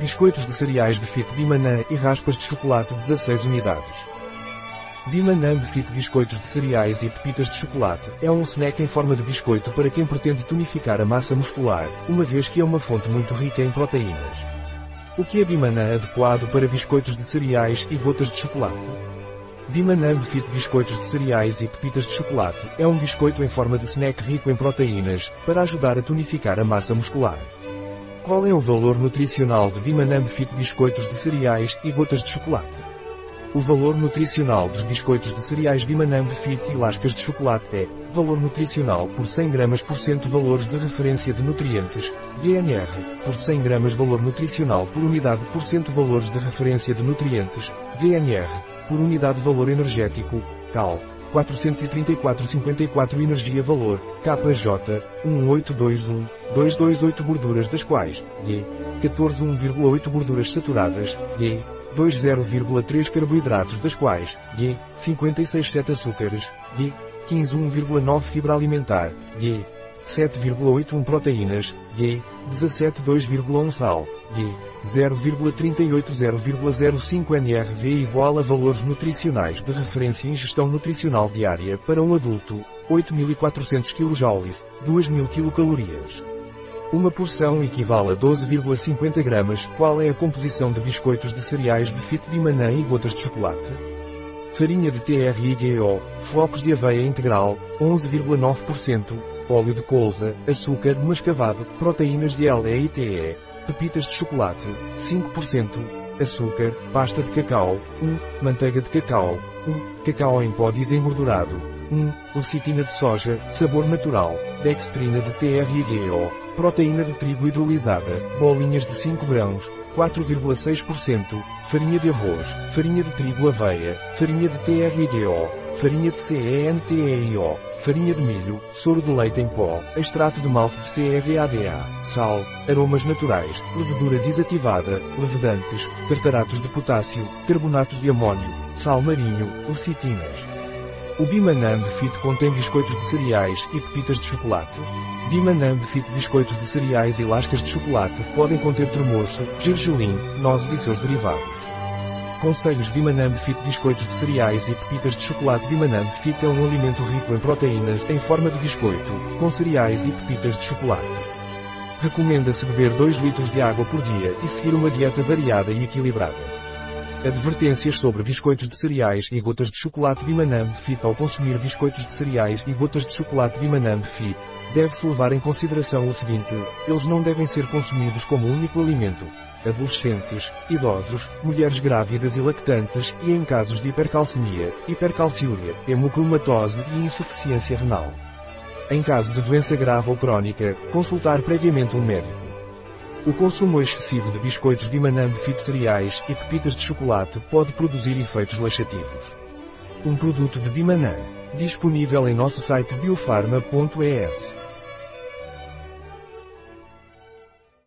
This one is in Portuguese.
biscoitos de cereais Befit Bimanã e raspas de chocolate 16 unidades. Bimanã Befit Biscoitos de cereais e pepitas de chocolate é um snack em forma de biscoito para quem pretende tonificar a massa muscular, uma vez que é uma fonte muito rica em proteínas. O que é Bimanã adequado para biscoitos de cereais e gotas de chocolate? Bimanã Befit Biscoitos de cereais e pepitas de chocolate é um biscoito em forma de snack rico em proteínas, para ajudar a tonificar a massa muscular. Qual é o valor nutricional de Bimanã Befit Biscoitos de cereais e gotas de chocolate? O valor nutricional dos biscoitos de cereais Bimanam Fit e lascas de chocolate é Valor nutricional por 100 gramas por cento Valores de referência de nutrientes VNR Por 100 gramas Valor nutricional por unidade por cento Valores de referência de nutrientes VNR Por unidade Valor energético Cal 434,54 Energia Valor KJ 1821 228 Gorduras das quais G 14,1,8 Gorduras saturadas G 20,3 carboidratos das quais, G, 56,7 açúcares, G, 15,1,9 fibra alimentar, G, 7,81 proteínas, G, 17,2,1 sal, G, 0,38 NRV igual a valores nutricionais de referência ingestão nutricional diária para um adulto, 8.400 kJ, 2.000 kcal. Uma porção equivale a 12,50 gramas. Qual é a composição de biscoitos de cereais de fit de manã e gotas de chocolate? Farinha de TRIGO, flocos de aveia integral, 11,9%, óleo de colza, açúcar mascavado, proteínas de LEITE, pepitas de chocolate, 5%, açúcar, pasta de cacau, 1, manteiga de cacau, 1, cacau em pó desengordurado, 1, lecitina de soja, sabor natural, dextrina de TRIGO, proteína de trigo hidrolisada, bolinhas de 5 grãos, 4,6%, farinha de arroz, farinha de trigo aveia, farinha de TRGO, farinha de CENTEIO, farinha de milho, soro de leite em pó, extrato de malte de CEVADA, sal, aromas naturais, levedura desativada, levedantes, tartaratos de potássio, carbonatos de amônio, sal marinho, lecitinas. O Bimanamb Fit contém biscoitos de cereais e pepitas de chocolate. Bimanamb Fit biscoitos de cereais e lascas de chocolate podem conter tremoço, gergelim, nozes e seus derivados. Conselhos Bimanamb Fit biscoitos de cereais e pepitas de chocolate Bimanamb Fit é um alimento rico em proteínas em forma de biscoito, com cereais e pepitas de chocolate. Recomenda-se beber 2 litros de água por dia e seguir uma dieta variada e equilibrada. Advertências sobre biscoitos de cereais e gotas de chocolate Bimanam Fit Ao consumir biscoitos de cereais e gotas de chocolate Bimanam Fit, deve-se levar em consideração o seguinte, eles não devem ser consumidos como único alimento. Adolescentes, idosos, mulheres grávidas e lactantes e em casos de hipercalcemia, hipercalciúria, hemocromatose e insuficiência renal. Em caso de doença grave ou crónica, consultar previamente um médico. O consumo excessivo de biscoitos de manambe fit cereais e pepitas de chocolate pode produzir efeitos laxativos. Um produto de Bimanã, disponível em nosso site biofarma.es.